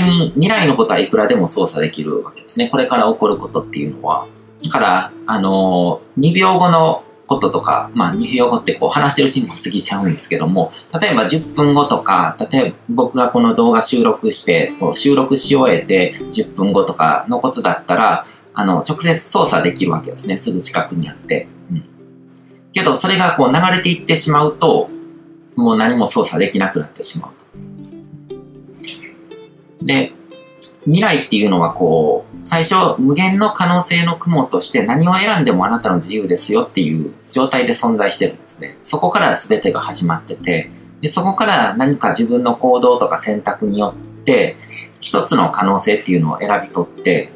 来に、未来のことはいくらでも操作できるわけですね。これから起こることっていうのは。だから、あの、2秒後のこととか、まあ、2秒後ってこう話してるうちにも過ぎちゃうんですけども、例えば10分後とか、例えば僕がこの動画収録して、こう収録し終えて10分後とかのことだったら、あの、直接操作できるわけですね。すぐ近くにあって。うん。けど、それがこう流れていってしまうと、もう何も操作できなくなってしまう。で、未来っていうのはこう、最初無限の可能性の雲として何を選んでもあなたの自由ですよっていう状態で存在してるんですね。そこから全てが始まってて、でそこから何か自分の行動とか選択によって、一つの可能性っていうのを選び取って、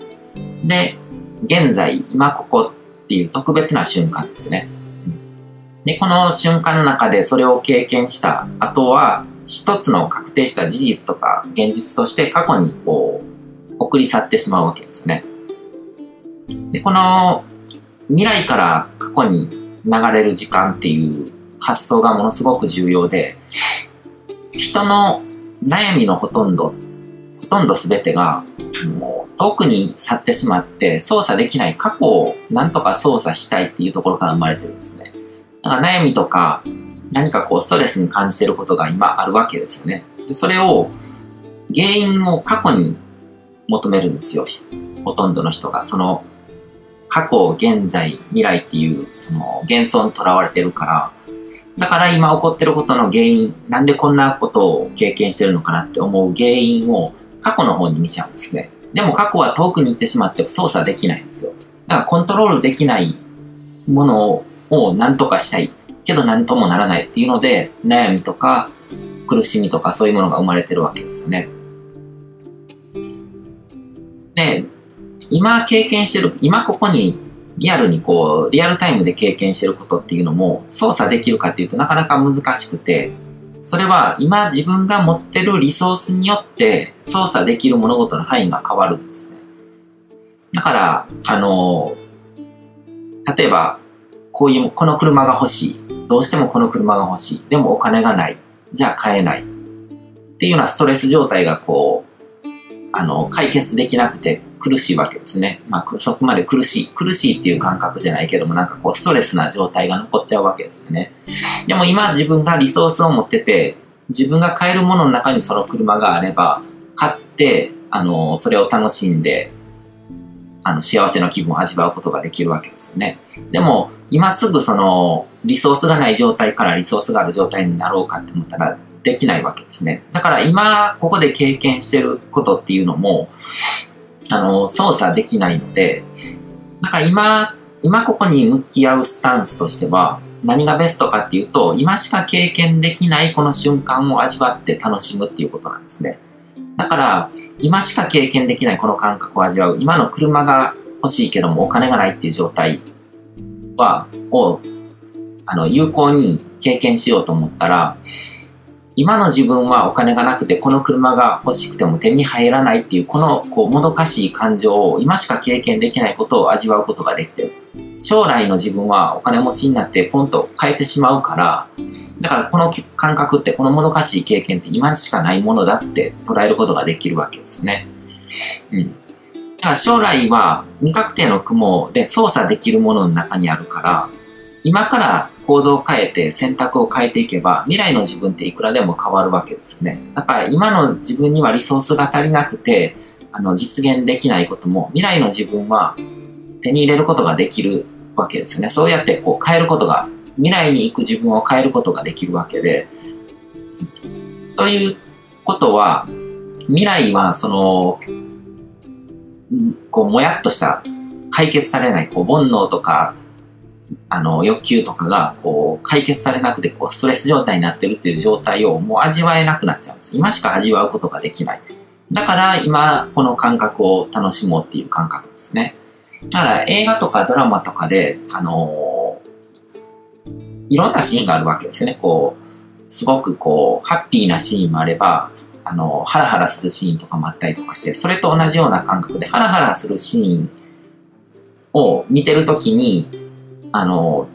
で、現在、今ここっていう特別な瞬間ですね。で、この瞬間の中でそれを経験した後は、一つの確定した事実とか現実として過去にこう、送り去ってしまうわけですね。で、この未来から過去に流れる時間っていう発想がものすごく重要で、人の悩みのほとんど、ほとんど全てが、もう遠くに去ってしまって操作できない過去をなんとか操作したいっていうところから生まれてるんですね。だから悩みとか何かこうストレスに感じてることが今あるわけですよね。でそれを原因を過去に求めるんですよ。ほとんどの人が。その過去、現在、未来っていう、その幻想にとらわれてるから、だから今起こってることの原因、なんでこんなことを経験してるのかなって思う原因を過去の方に見ちゃうんですね。でも過去は遠くに行ってしまって操作できないんですよ。だからコントロールできないものを何とかしたい。けど何ともならないっていうので、悩みとか苦しみとかそういうものが生まれてるわけですよね。で、今経験してる、今ここにリアルにこう、リアルタイムで経験してることっていうのも操作できるかっていうとなかなか難しくて、それは今自分が持ってるリソースによって操作できる物事の範囲が変わるんですね。だから、あの、例えば、こういう、この車が欲しい。どうしてもこの車が欲しい。でもお金がない。じゃあ買えない。っていうようなストレス状態がこう、あの、解決できなくて苦しいわけですね。まあ、そこまで苦しい。苦しいっていう感覚じゃないけども、なんかこう、ストレスな状態が残っちゃうわけですよね。でも今自分がリソースを持ってて、自分が買えるものの中にその車があれば、買って、あの、それを楽しんで、あの、幸せの気分を味わうことができるわけですよね。でも、今すぐその、リソースがない状態からリソースがある状態になろうかって思ったら、できないわけですね。だから今、ここで経験してることっていうのも、あの、操作できないので、なんか今、今ここに向き合うスタンスとしては、何がベストかっていうと、今しか経験できないこの瞬間を味わって楽しむっていうことなんですね。だから、今しか経験できないこの感覚を味わう。今の車が欲しいけどもお金がないっていう状態は、を、あの、有効に経験しようと思ったら、今の自分はお金がなくてこの車が欲しくても手に入らないっていうこのこうもどかしい感情を今しか経験できないことを味わうことができてる。将来の自分はお金持ちになってポンと変えてしまうから、だからこの感覚ってこのもどかしい経験って今しかないものだって捉えることができるわけですね。うん。だ将来は未確定の雲で操作できるものの中にあるから、今から行動を変えて選択を変えていけば未来の自分っていくらでも変わるわけですね。だから今の自分にはリソースが足りなくてあの実現できないことも未来の自分は手に入れることができるわけですね。そうやってこう変えることが未来に行く自分を変えることができるわけでということは未来はそのこうもやっとした解決されないこう煩悩とかあの、欲求とかが、こう、解決されなくて、こう、ストレス状態になってるっていう状態をもう味わえなくなっちゃうんです。今しか味わうことができない。だから、今、この感覚を楽しもうっていう感覚ですね。だから、映画とかドラマとかで、あのー、いろんなシーンがあるわけですね。こう、すごくこう、ハッピーなシーンもあれば、あの、ハラハラするシーンとかもあったりとかして、それと同じような感覚で、ハラハラするシーンを見てるときに、あの、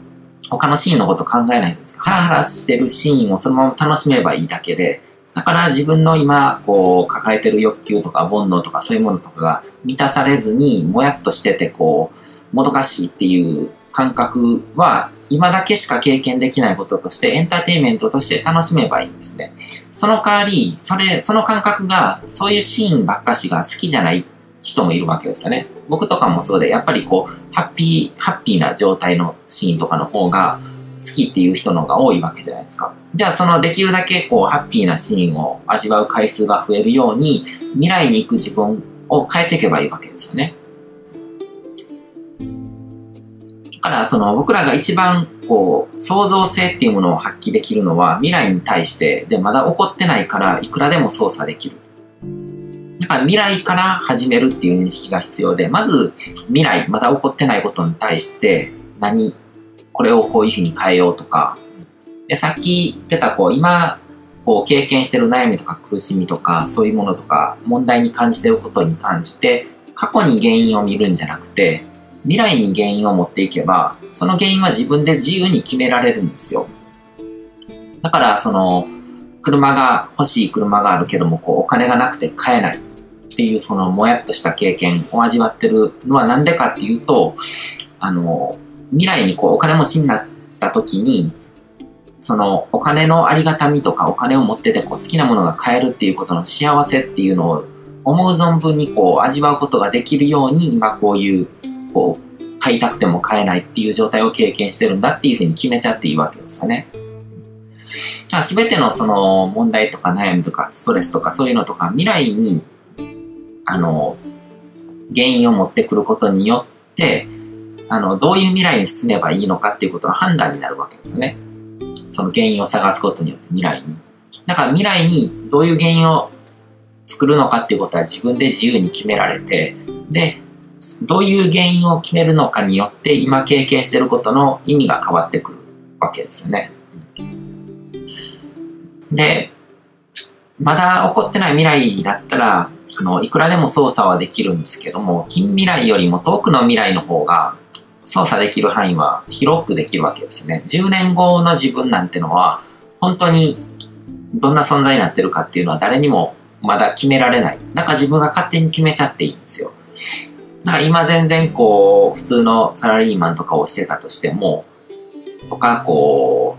他のシーンのこと考えないんです。ハラハラしてるシーンをそのまま楽しめばいいだけで、だから自分の今、こう、抱えてる欲求とか煩悩とかそういうものとかが満たされずに、もやっとしてて、こう、もどかしいっていう感覚は、今だけしか経験できないこととして、エンターテインメントとして楽しめばいいんですね。その代わり、それ、その感覚が、そういうシーンばっかしが好きじゃない人もいるわけですよね。僕とかもそうで、やっぱりこう、ハッピー、ハッピーな状態のシーンとかの方が好きっていう人の方が多いわけじゃないですか。じゃあそのできるだけこう、ハッピーなシーンを味わう回数が増えるように、未来に行く自分を変えていけばいいわけですよね。からその僕らが一番こう創造性っていうものを発揮できるのは未来に対してでまだ起こってないからいくらでも操作できる。だから未来から始めるっていう認識が必要で、まず未来、まだ起こってないことに対して何、これをこういうふうに変えようとか、でさっき言ってたこう今こう経験してる悩みとか苦しみとかそういうものとか問題に感じてることに関して過去に原因を見るんじゃなくて未来に原因を持っていけば、その原因は自分で自由に決められるんですよ。だから、その、車が、欲しい車があるけども、こう、お金がなくて買えないっていう、その、もやっとした経験を味わってるのはなんでかっていうと、あの、未来にこう、お金持ちになった時に、その、お金のありがたみとか、お金を持ってて、こう、好きなものが買えるっていうことの幸せっていうのを、思う存分にこう、味わうことができるように、今こういうこう、買いたくても買えないっていう状態を経験してるんだっていうふうに決めちゃっていいわけですよね。すべてのその問題とか悩みとかストレスとかそういうのとか未来に、あの、原因を持ってくることによって、あの、どういう未来に進めばいいのかっていうことの判断になるわけですね。その原因を探すことによって未来に。だから未来にどういう原因を作るのかっていうことは自分で自由に決められて、で、どういう原因を決めるのかによって今経験してることの意味が変わってくるわけですよね。で、まだ起こってない未来だったら、あの、いくらでも操作はできるんですけども、近未来よりも遠くの未来の方が操作できる範囲は広くできるわけですね。10年後の自分なんてのは、本当にどんな存在になってるかっていうのは誰にもまだ決められない。なんか自分が勝手に決めちゃっていいんですよ。なんか今全然こう、普通のサラリーマンとかをしてたとしても、とかこ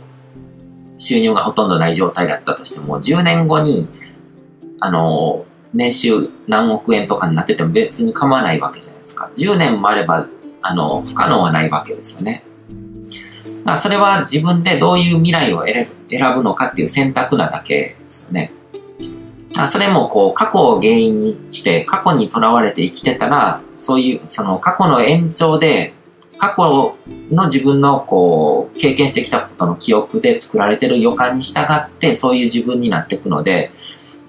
う、収入がほとんどない状態だったとしても、10年後に、あの、年収何億円とかになってても別に構わないわけじゃないですか。10年もあれば、あの、不可能はないわけですよね。だからそれは自分でどういう未来を選ぶのかっていう選択なだけですよね。それもこう過去を原因にして過去にとらわれて生きてたらそういうその過去の延長で過去の自分のこう経験してきたことの記憶で作られてる予感に従ってそういう自分になっていくので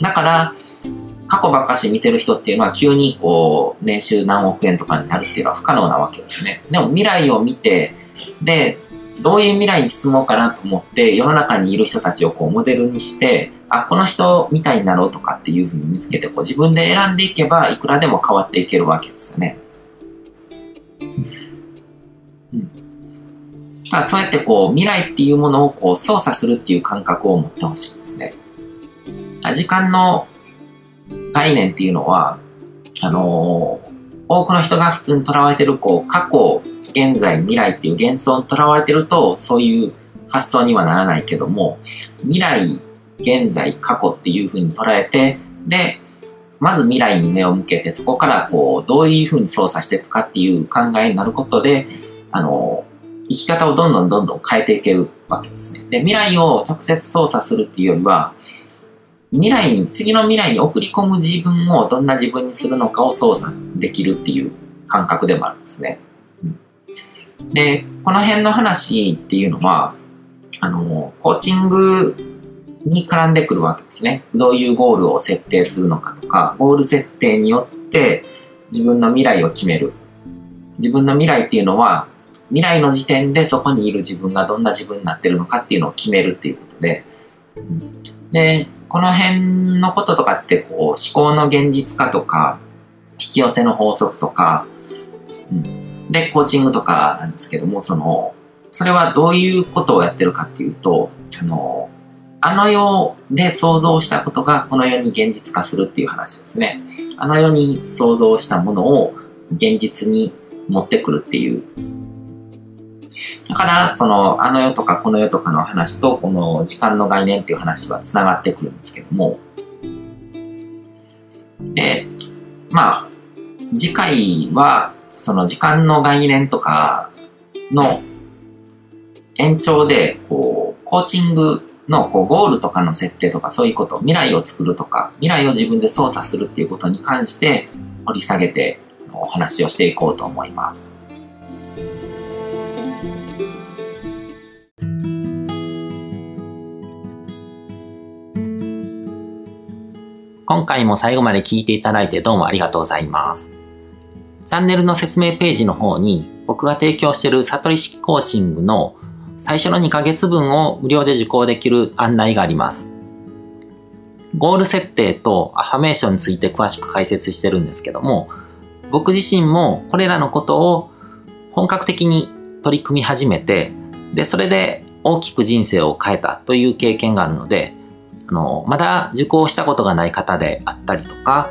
だから過去ばっかし見てる人っていうのは急にこう年収何億円とかになるっていうのは不可能なわけですね。でも未来を見てでどういう未来に進もうかなと思って世の中にいる人たちをこうモデルにしてあ、この人みたいになろうとかっていうふうに見つけて、こう自分で選んでいけば、いくらでも変わっていけるわけですよね。うん。だそうやってこう、未来っていうものをこう操作するっていう感覚を持ってほしいですね。時間の概念っていうのは、あのー、多くの人が普通にとらわれてる、こう、過去、現在、未来っていう幻想にとらわれてると、そういう発想にはならないけども、未来現在、過去っていうふうに捉えて、で、まず未来に目を向けて、そこからこう、どういうふうに操作していくかっていう考えになることで、あの、生き方をどんどんどんどん変えていけるわけですね。で、未来を直接操作するっていうよりは、未来に、次の未来に送り込む自分をどんな自分にするのかを操作できるっていう感覚でもあるんですね。で、この辺の話っていうのは、あの、コーチングに絡んでくるわけですね。どういうゴールを設定するのかとか、ゴール設定によって自分の未来を決める。自分の未来っていうのは、未来の時点でそこにいる自分がどんな自分になってるのかっていうのを決めるっていうことで、で、この辺のこととかってこう思考の現実化とか、引き寄せの法則とか、うん、で、コーチングとかなんですけども、その、それはどういうことをやってるかっていうと、あの、あの世で想像したことがこの世に現実化するっていう話ですね。あの世に想像したものを現実に持ってくるっていう。だから、その、あの世とかこの世とかの話と、この時間の概念っていう話は繋がってくるんですけども。で、まあ、次回は、その時間の概念とかの延長で、こう、コーチングのこうゴールとかの設定とかそういうこと、未来を作るとか、未来を自分で操作するっていうことに関して掘り下げてお話をしていこうと思います。今回も最後まで聞いていただいてどうもありがとうございます。チャンネルの説明ページの方に僕が提供している悟り式コーチングの最初の2ヶ月分を無料で受講できる案内があります。ゴール設定とアファメーションについて詳しく解説してるんですけども、僕自身もこれらのことを本格的に取り組み始めて、で、それで大きく人生を変えたという経験があるので、あの、まだ受講したことがない方であったりとか、